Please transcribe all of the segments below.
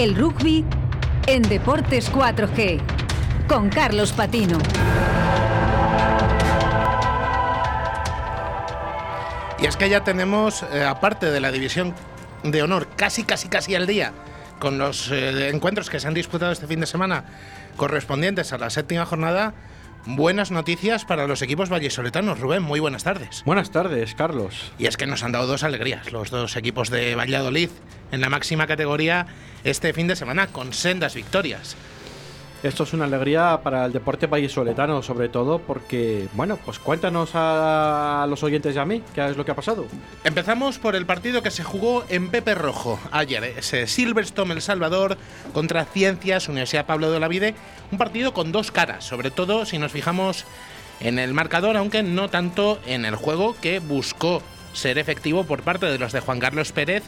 El rugby en Deportes 4G con Carlos Patino. Y es que ya tenemos, eh, aparte de la división de honor, casi, casi, casi al día, con los eh, encuentros que se han disputado este fin de semana correspondientes a la séptima jornada, buenas noticias para los equipos vallesoletanos. Rubén, muy buenas tardes. Buenas tardes, Carlos. Y es que nos han dado dos alegrías los dos equipos de Valladolid en la máxima categoría este fin de semana con sendas victorias. Esto es una alegría para el deporte vallisoletano, sobre todo porque, bueno, pues cuéntanos a los oyentes y a mí qué es lo que ha pasado. Empezamos por el partido que se jugó en Pepe Rojo ayer, ese Silverstone El Salvador contra Ciencias Universidad Pablo de Olavide, un partido con dos caras, sobre todo si nos fijamos en el marcador, aunque no tanto en el juego que buscó ser efectivo por parte de los de Juan Carlos Pérez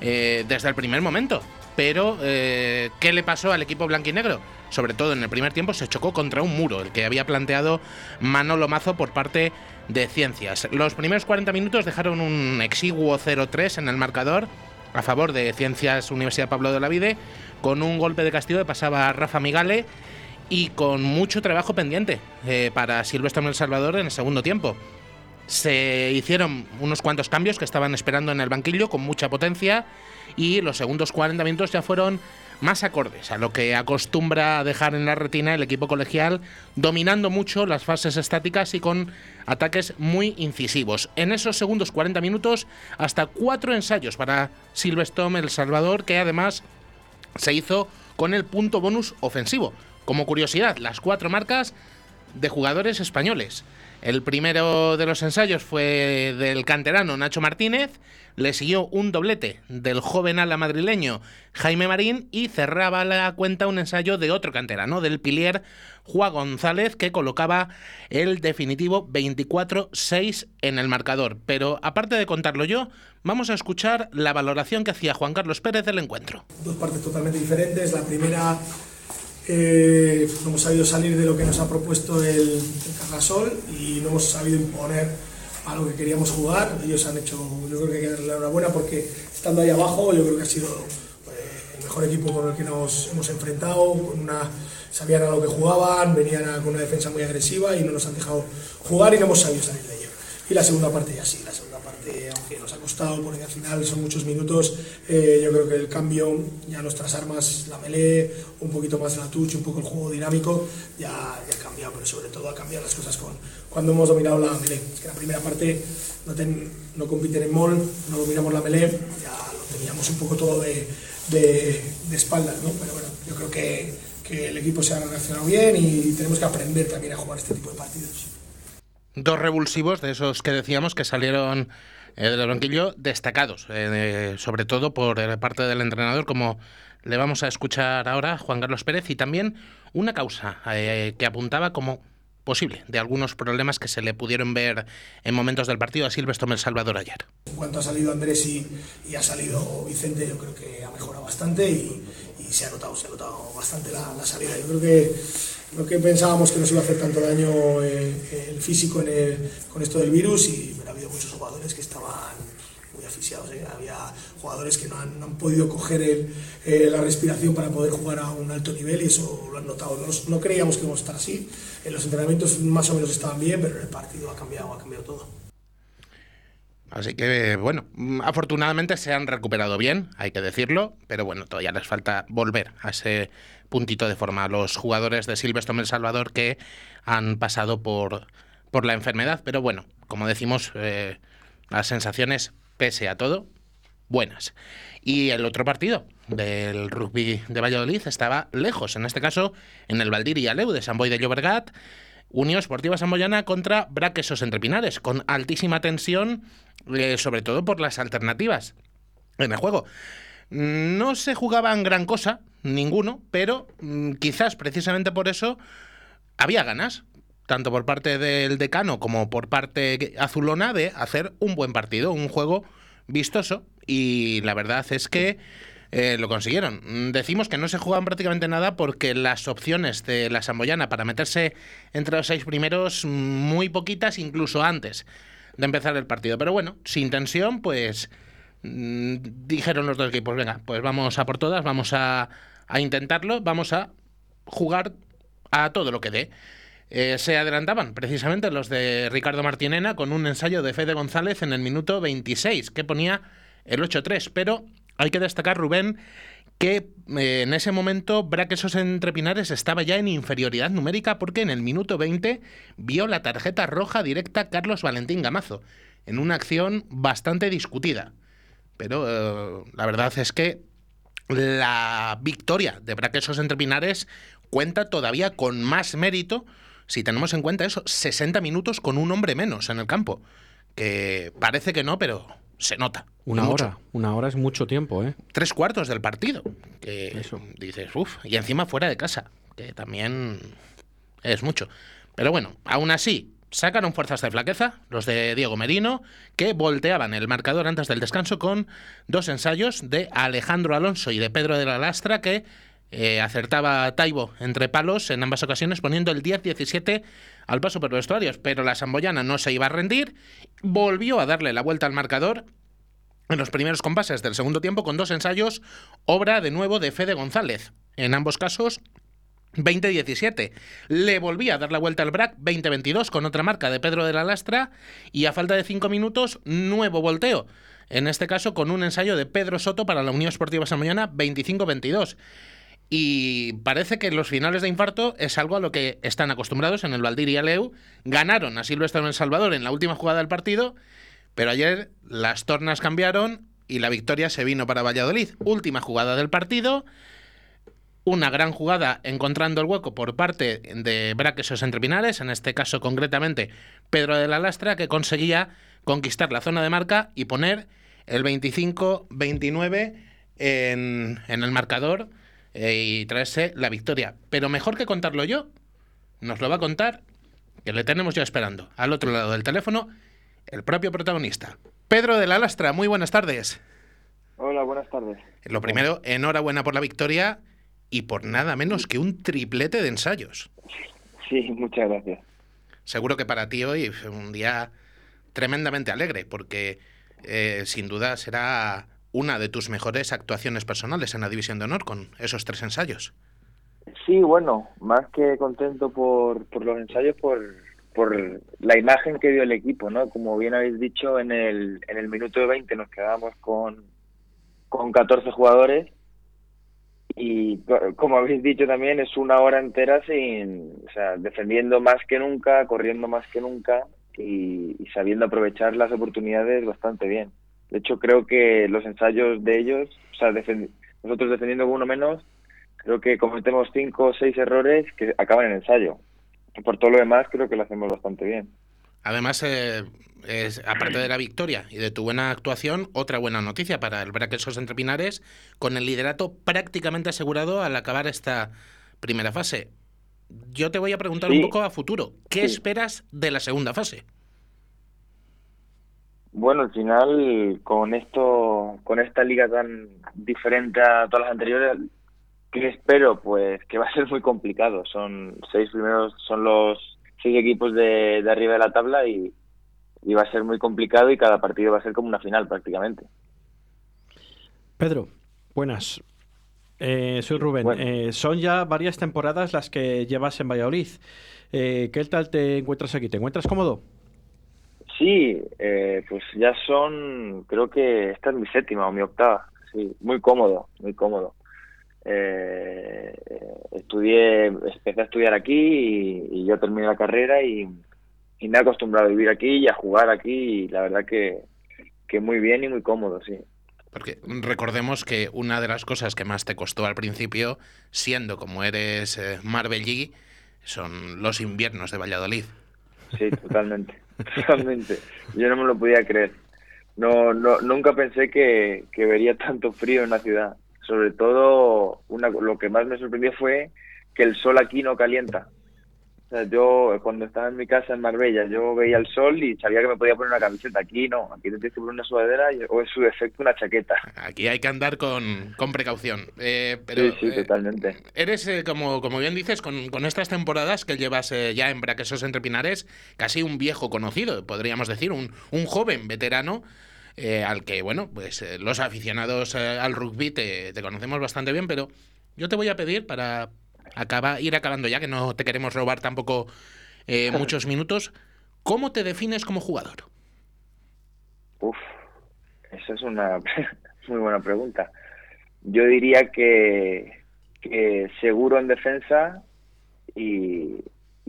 eh, desde el primer momento. Pero, eh, ¿qué le pasó al equipo blanquinegro? Sobre todo en el primer tiempo se chocó contra un muro, el que había planteado Manolo Mazo por parte de Ciencias. Los primeros 40 minutos dejaron un exiguo 0-3 en el marcador a favor de Ciencias Universidad Pablo de la Vide, con un golpe de castigo que pasaba Rafa Migale y con mucho trabajo pendiente eh, para Silvestre El Salvador en el segundo tiempo. Se hicieron unos cuantos cambios que estaban esperando en el banquillo con mucha potencia y los segundos 40 minutos ya fueron más acordes a lo que acostumbra dejar en la retina el equipo colegial, dominando mucho las fases estáticas y con ataques muy incisivos. En esos segundos 40 minutos, hasta cuatro ensayos para Silverstone El Salvador, que además se hizo con el punto bonus ofensivo. Como curiosidad, las cuatro marcas de jugadores españoles. El primero de los ensayos fue del canterano Nacho Martínez, le siguió un doblete del joven ala madrileño Jaime Marín y cerraba la cuenta un ensayo de otro canterano, del pilier Juan González, que colocaba el definitivo 24-6 en el marcador. Pero aparte de contarlo yo, vamos a escuchar la valoración que hacía Juan Carlos Pérez del encuentro. Dos partes totalmente diferentes. La primera eh, no hemos sabido salir de lo que nos ha propuesto el, el y no hemos sabido imponer a lo que queríamos jugar. Ellos han hecho, yo creo que hay que darle la enhorabuena porque estando ahí abajo, yo creo que ha sido eh, el mejor equipo con el que nos hemos enfrentado, una, sabían a lo que jugaban, venían a, con una defensa muy agresiva y no nos han dejado jugar y no hemos sabido salir de ello. Y la segunda parte ya sí, la segunda parte, aunque nos ha costado, porque al final son muchos minutos, eh, yo creo que el cambio, ya nuestras armas, la melee, un poquito más la touch, un poco el juego dinámico, ya, ha cambiado, pero sobre todo ha cambiado las cosas con, cuando hemos dominado la melee. Es que la primera parte no, no compiten en mall, no dominamos la melee, ya lo teníamos un poco todo de, de, de espaldas, ¿no? Pero bueno, yo creo que, que el equipo se ha reaccionado bien y tenemos que aprender también a jugar este tipo de partidos dos revulsivos de esos que decíamos que salieron eh, del banquillo destacados, eh, sobre todo por parte del entrenador, como le vamos a escuchar ahora, Juan Carlos Pérez, y también una causa eh, que apuntaba como posible de algunos problemas que se le pudieron ver en momentos del partido a Silvestre El Salvador ayer. En cuanto ha salido Andrés y, y, ha salido Vicente, yo creo que ha mejorado bastante y, y se ha notado, se ha notado bastante la, la salida. Yo creo que lo que pensábamos que nos iba a hacer tanto daño eh, el físico en el, con esto del virus y ha habido muchos jugadores que estaban muy asfixiados. ¿eh? Había jugadores que no han, no podido coger eh, la respiración para poder jugar a un alto nivel y eso lo han notado. No, no creíamos que íbamos a estar así. En los entrenamientos más o menos estaban bien, pero en el partido ha cambiado, ha cambiado todo. Así que, bueno, afortunadamente se han recuperado bien, hay que decirlo, pero bueno, todavía les falta volver a ese puntito de forma los jugadores de Silverstone El Salvador que han pasado por, por la enfermedad. Pero bueno, como decimos, eh, las sensaciones, pese a todo, buenas. Y el otro partido del rugby de Valladolid estaba lejos, en este caso en el Valdir y Aleu de San Boy de Llobregat. Unión Esportiva Samboyana contra Braquesos Entre Pinares, con altísima tensión, eh, sobre todo por las alternativas en el juego. No se jugaban gran cosa, ninguno, pero mm, quizás precisamente por eso había ganas, tanto por parte del decano como por parte azulona, de hacer un buen partido, un juego vistoso. Y la verdad es que eh, lo consiguieron. Decimos que no se jugaban prácticamente nada porque las opciones de la Samboyana para meterse entre los seis primeros, muy poquitas, incluso antes de empezar el partido. Pero bueno, sin tensión, pues mm, dijeron los dos equipos, venga, pues vamos a por todas, vamos a, a intentarlo, vamos a jugar a todo lo que dé. Eh, se adelantaban precisamente los de Ricardo Martinena con un ensayo de Fede González en el minuto 26, que ponía el 8-3. Pero hay que destacar, Rubén, que eh, en ese momento Braquesos entre Pinares estaba ya en inferioridad numérica porque en el minuto 20 vio la tarjeta roja directa Carlos Valentín Gamazo, en una acción bastante discutida. Pero eh, la verdad es que la victoria de Braquesos entre Pinares cuenta todavía con más mérito si tenemos en cuenta eso, 60 minutos con un hombre menos en el campo. Que parece que no, pero se nota. Una hora, una hora es mucho tiempo, ¿eh? Tres cuartos del partido. Que eso. dices, uff, y encima fuera de casa, que también es mucho. Pero bueno, aún así, sacaron fuerzas de flaqueza los de Diego Merino, que volteaban el marcador antes del descanso con dos ensayos de Alejandro Alonso y de Pedro de la Lastra, que eh, acertaba Taibo entre palos en ambas ocasiones, poniendo el 10-17 al paso por vestuarios. Pero la Samboyana no se iba a rendir, volvió a darle la vuelta al marcador en los primeros compases del segundo tiempo con dos ensayos, obra de nuevo de Fede González. En ambos casos, 20-17. Le volvía a dar la vuelta al BRAC 20-22 con otra marca de Pedro de la Lastra y a falta de cinco minutos, nuevo volteo. En este caso con un ensayo de Pedro Soto para la Unión Esportiva Samboyana 25-22. Y parece que los finales de infarto es algo a lo que están acostumbrados en el Valdir y Aleu. Ganaron a Silvestre en El Salvador en la última jugada del partido, pero ayer las tornas cambiaron y la victoria se vino para Valladolid. Última jugada del partido. Una gran jugada encontrando el hueco por parte de Braquesos entre Pinares, en este caso concretamente Pedro de la Lastra, que conseguía conquistar la zona de marca y poner el 25-29 en, en el marcador eh, y traerse la victoria. Pero mejor que contarlo yo, nos lo va a contar, que le tenemos ya esperando, al otro lado del teléfono, el propio protagonista. Pedro de la Lastra, muy buenas tardes. Hola, buenas tardes. Lo primero, enhorabuena por la victoria y por nada menos que un triplete de ensayos. Sí, muchas gracias. Seguro que para ti hoy fue un día tremendamente alegre, porque eh, sin duda será una de tus mejores actuaciones personales en la División de Honor con esos tres ensayos. Sí, bueno, más que contento por, por los ensayos, por, por la imagen que dio el equipo, ¿no? Como bien habéis dicho, en el, en el minuto de 20 nos quedamos con, con 14 jugadores y como habéis dicho también es una hora entera sin, o sea, defendiendo más que nunca, corriendo más que nunca y sabiendo aprovechar las oportunidades bastante bien. De hecho, creo que los ensayos de ellos, o sea, nosotros defendiendo uno menos, creo que cometemos cinco o seis errores que acaban en ensayo. Y por todo lo demás, creo que lo hacemos bastante bien. Además, eh, es, aparte de la victoria y de tu buena actuación, otra buena noticia para el Braquesos Entre Pinares, con el liderato prácticamente asegurado al acabar esta primera fase. Yo te voy a preguntar un poco a futuro. ¿Qué esperas de la segunda fase? Bueno, al final, con esto, con esta liga tan diferente a todas las anteriores, ¿qué espero? Pues que va a ser muy complicado. Son seis primeros, son los seis equipos de, arriba de la tabla y, va a ser muy complicado y cada partido va a ser como una final prácticamente. Pedro, buenas. Eh, soy Rubén. Eh, son ya varias temporadas las que llevas en Valladolid. Eh, ¿Qué tal te encuentras aquí? ¿Te encuentras cómodo? Sí, eh, pues ya son, creo que esta es mi séptima o mi octava, sí, muy cómodo, muy cómodo. Eh, estudié, empecé a estudiar aquí y, yo terminé la carrera y, me he acostumbrado a vivir aquí y a jugar aquí y la verdad que, que muy bien y muy cómodo, sí. Porque recordemos que una de las cosas que más te costó al principio, siendo como eres eh, Marbellí, son los inviernos de Valladolid. Sí, totalmente. Totalmente. Yo no me lo podía creer. No, no, nunca pensé que, que vería tanto frío en la ciudad. Sobre todo, una, lo que más me sorprendió fue que el sol aquí no calienta. O sea, yo cuando estaba en mi casa en Marbella, yo veía el sol y sabía que me podía poner una camiseta. Aquí no, aquí te tienes que poner una sudadera o en su defecto una chaqueta. Aquí hay que andar con, con precaución. Eh, pero, sí, sí, eh, totalmente. Eres, eh, como, como bien dices, con, con estas temporadas que llevas ya en Braquesos Entre Pinares, casi un viejo conocido, podríamos decir, un, un joven veterano eh, al que, bueno, pues eh, los aficionados al rugby te, conocemos bastante bien, pero yo te voy a pedir para acaba, ir acabando ya, que no te queremos robar tampoco muchos minutos, ¿cómo te defines como jugador? Uf, esa es una muy buena pregunta. Yo diría que, seguro en defensa y,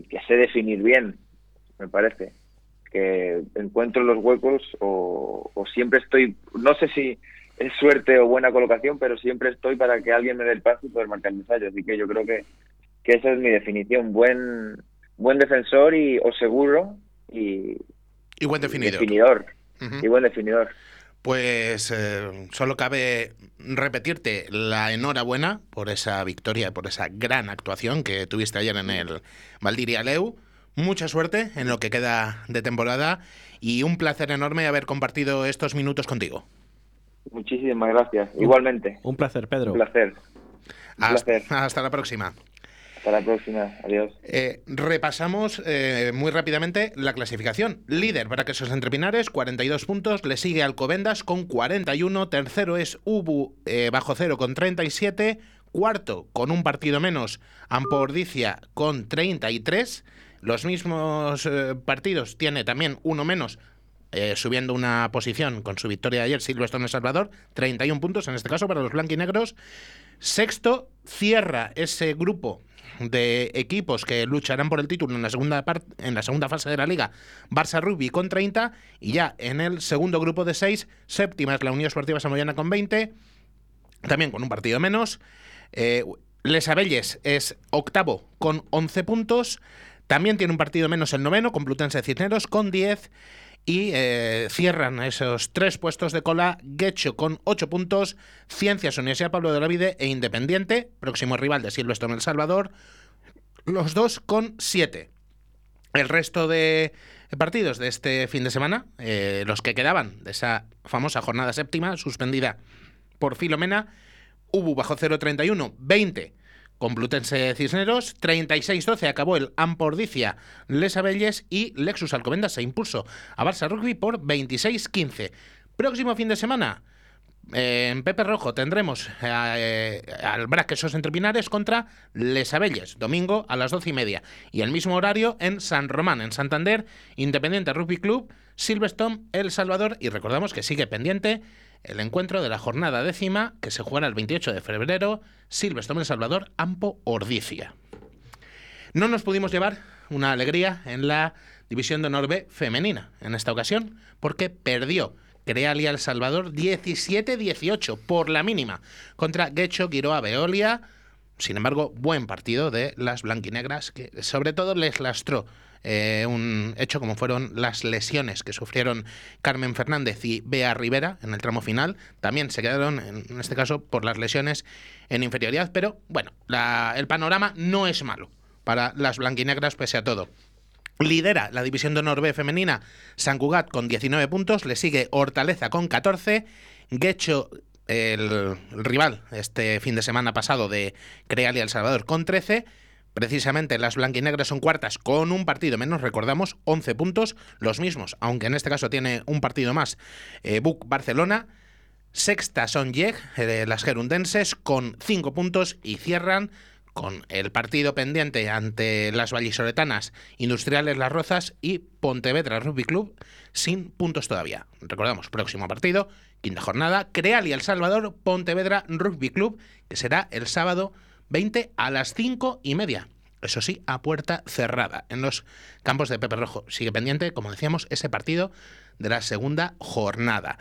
que sé definir bien, me parece. Que encuentro los huecos o, siempre estoy, no sé si es suerte o buena colocación, pero siempre estoy para que alguien me dé el paso y poder marcar el ensayo. Así que yo creo que, que esa es mi definición. Buen buen defensor y o seguro y, y buen definidor. definidor Y buen definidor. Pues eh, solo cabe repetirte la enhorabuena por esa victoria, por esa gran actuación que tuviste ayer en el Valdiria Leu. Mucha suerte en lo que queda de temporada y un placer enorme haber compartido estos minutos contigo. Muchísimas gracias. Igualmente. Un placer, Pedro. Un placer. hasta la próxima. Hasta la próxima. Adiós. Eh, repasamos eh, muy rápidamente la clasificación. Líder para que esos entrepinares, 42 puntos. Le sigue Alcobendas con 41. Tercero es Ubu eh, bajo cero con 37. Cuarto, con un partido menos, Ampordicia con 33. Los mismos partidos tiene también uno menos, subiendo una posición con su victoria de ayer, Silvestre en Salvador, 31 puntos en este caso para los blanquinegros. Sexto, cierra ese grupo de equipos que lucharán por el título en la segunda en la segunda fase de la liga, Barça Rugby con 30 y ya en el segundo grupo de 6, séptima es la Unión Esportiva Samoyana con 20, también con un partido menos. Eh, Les Abelles es octavo con 11 puntos, también tiene un partido menos el noveno con Plutense Cisneros con 10 y eh, cierran esos tres puestos de cola Guecho con ocho puntos, Ciencias Universidad Pablo de la e Independiente, próximo rival de Silvestre en El Salvador, los dos con siete. El resto de partidos de este fin de semana, eh, los que quedaban de esa famosa jornada séptima, suspendida por Filomena, hubo bajo 0.31, 20 Complutense Cisneros, 36-12 acabó el Ampordicia Les Abelles y Lexus Alcobendas se impuso a Barça Rugby por 26-15. Próximo fin de semana, eh, en Pepe Rojo tendremos eh, al Braquesos entre Pinares contra Les Abelles, domingo a las 12 y media. Y el mismo horario en San Román, en Santander, Independiente Rugby Club, Silverstone, El Salvador. Y recordamos que sigue pendiente el encuentro de la jornada décima que se jugará el 28 de febrero, Silvestre Salvador, Ampo Ordicia. No nos pudimos llevar una alegría en la división de Honor B femenina en esta ocasión, porque perdió Crealia El Salvador 17-18 por la mínima contra Guecho Quiroa Veolia. Sin embargo, buen partido de las blanquinegras que sobre todo les lastró eh, un hecho como fueron las lesiones que sufrieron Carmen Fernández y Bea Rivera en el tramo final. También se quedaron, en este caso, por las lesiones en inferioridad, pero bueno, el panorama no es malo para las blanquinegras pese a todo. Lidera la división de honor B femenina San Cugat con 19 puntos, le sigue Hortaleza con 14, Guecho el, rival este fin de semana pasado de Crealia El Salvador con 13, Precisamente las blanquinegras son cuartas con un partido menos, recordamos, 11 puntos, los mismos, aunque en este caso tiene un partido más, eh, Buc Barcelona. Sexta son Yeg, eh, las gerundenses, con 5 puntos y cierran con el partido pendiente ante las vallisoletanas Industriales Las Rozas y Pontevedra Rugby Club sin puntos todavía. Recordamos, próximo partido, quinta jornada, Creal y El Salvador, Pontevedra Rugby Club, que será el sábado 20 a las 5 y media. Eso sí, a puerta cerrada, en los campos de Pepe Rojo. Sigue pendiente, como decíamos, ese partido de la segunda jornada.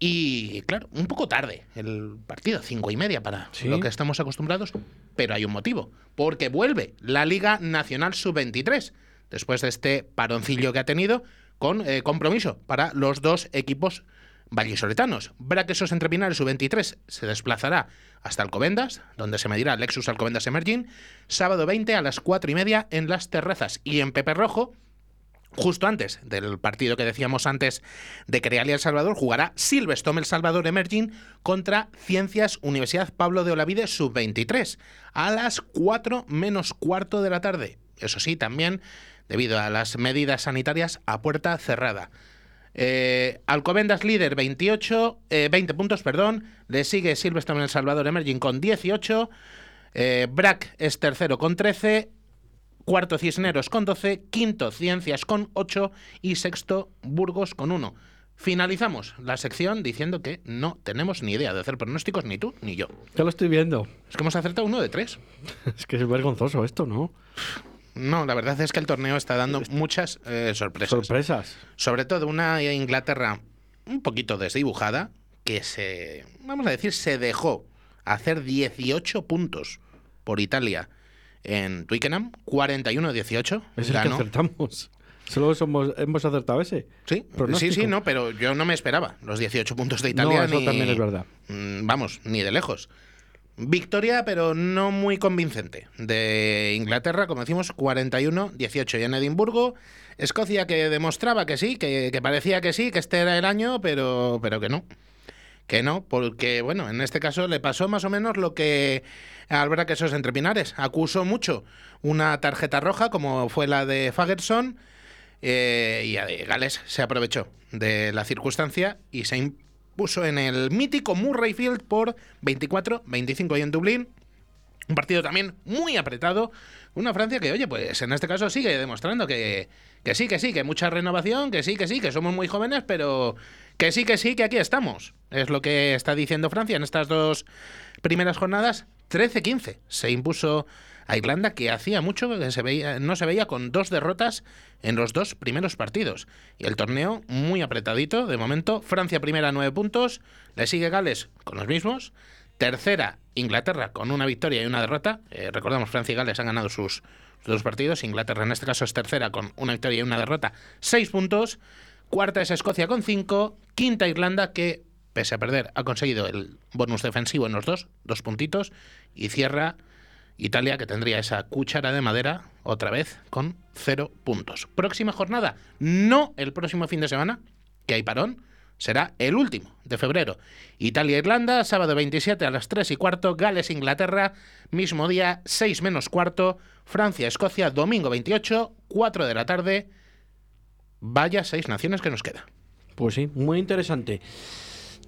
Y claro, un poco tarde el partido, cinco y media para lo que estamos acostumbrados, pero hay un motivo, porque vuelve la Liga Nacional Sub-23, después de este paroncillo que ha tenido, con eh, compromiso para los dos equipos vallisoletanos. Braquesos entre Pinares sub-23 se desplazará hasta Alcobendas, donde se medirá Lexus Alcobendas Emerging, sábado 20 a las 4 y media en Las Terrazas. Y en Pepe Rojo, justo antes del partido que decíamos antes de Crealia El Salvador, jugará Silvestre El Salvador Emerging contra Ciencias Universidad Pablo de Olavide sub-23 a las 4 menos cuarto de la tarde. Eso sí, también debido a las medidas sanitarias a puerta cerrada. Eh, Alcobendas líder 28, 20 puntos, perdón. Le sigue Silverstone El Salvador Emerging con 18. Brack es tercero con 13. Cuarto Cisneros con 12. Quinto Ciencias con 8. Y sexto Burgos con 1. Finalizamos la sección diciendo que no tenemos ni idea de hacer pronósticos, ni tú ni yo. Ya lo estoy viendo. Es que hemos acertado uno de tres. es que es vergonzoso esto, ¿no? No, la verdad es que el torneo está dando muchas eh, sorpresas. Sorpresas. Sobre todo una Inglaterra un poquito desdibujada, que se, vamos a decir, se dejó hacer 18 puntos por Italia en Twickenham, 41-18. Es el que acertamos. Solo somos, hemos acertado ese. Sí, sí, sí, no, pero yo no me esperaba los 18 puntos de Italia. No, eso también es verdad. Mm, vamos, ni de lejos. Victoria, pero no muy convincente, de Inglaterra, como decimos, 41-18 y en Edimburgo. Escocia que demostraba que sí, que, parecía que sí, que este era el año, pero, pero que no. Que no, porque, bueno, en este caso le pasó más o menos lo que al ver que esos entre Pinares. Acusó mucho una tarjeta roja, como fue la de Fagerson, eh, y Gales se aprovechó de la circunstancia y se puso en el mítico Murray Field por 24-25 y en Dublín. Un partido también muy apretado. Una Francia que, oye, pues en este caso sigue demostrando que, que sí, que sí, que mucha renovación, que sí, que sí, que somos muy jóvenes, pero que sí, que sí, que aquí estamos. Es lo que está diciendo Francia en estas dos primeras jornadas. 13-15 se impuso a Irlanda, que hacía mucho que se veía, no se veía con dos derrotas en los dos primeros partidos. Y el torneo muy apretadito, de momento. Francia primera, nueve puntos. Le sigue Gales con los mismos. Tercera, Inglaterra con una victoria y una derrota. Eh, recordamos, Francia y Gales han ganado sus, dos partidos. Inglaterra en este caso es tercera con una victoria y una derrota. Seis puntos. Cuarta es Escocia con cinco. Quinta Irlanda que, pese a perder, ha conseguido el bonus defensivo en los dos, dos puntitos. Y cierra Italia, que tendría esa cuchara de madera otra vez con cero puntos. Próxima jornada, no el próximo fin de semana, que hay parón, será el último de febrero. Italia-Irlanda, sábado 27 a las 3 y cuarto, Gales-Inglaterra, mismo día 6 menos cuarto, Francia-Escocia, domingo 28, 4 de la tarde. Vaya seis naciones que nos queda. Pues sí, muy interesante.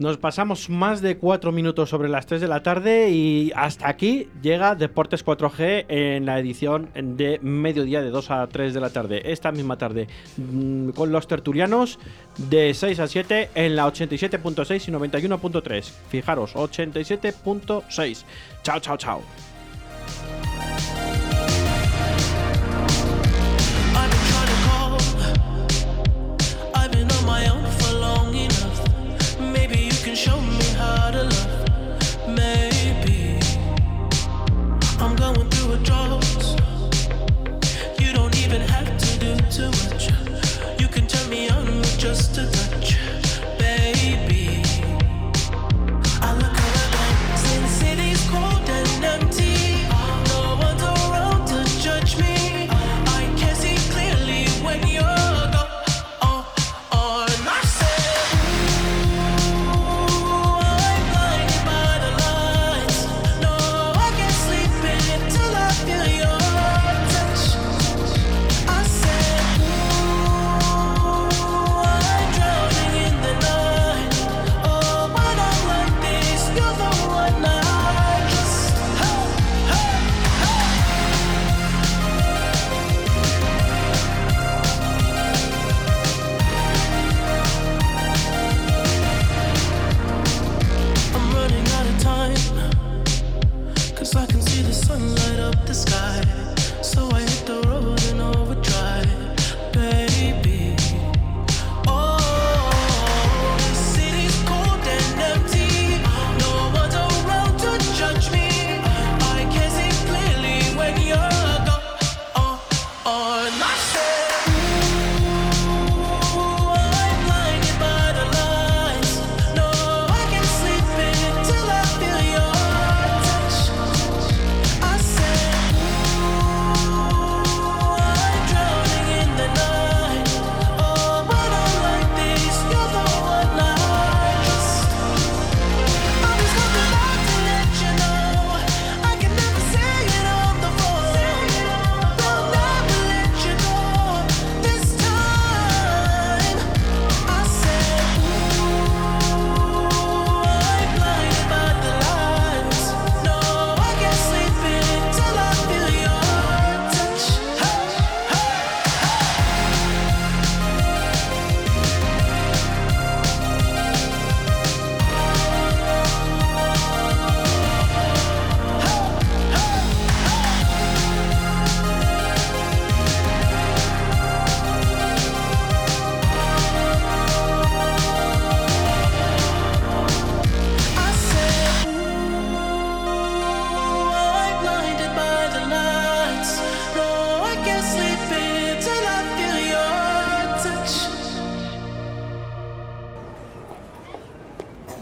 Nos pasamos más de cuatro minutos sobre las 3 de la tarde y hasta aquí llega Deportes 4G en la edición de mediodía de 2 a 3 de la tarde. Esta misma tarde mm, con los tertulianos de 6 a 7 en la 87.6 y 91.3. Fijaros, 87.6. Chao, chao, chao.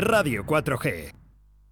Radio 4G.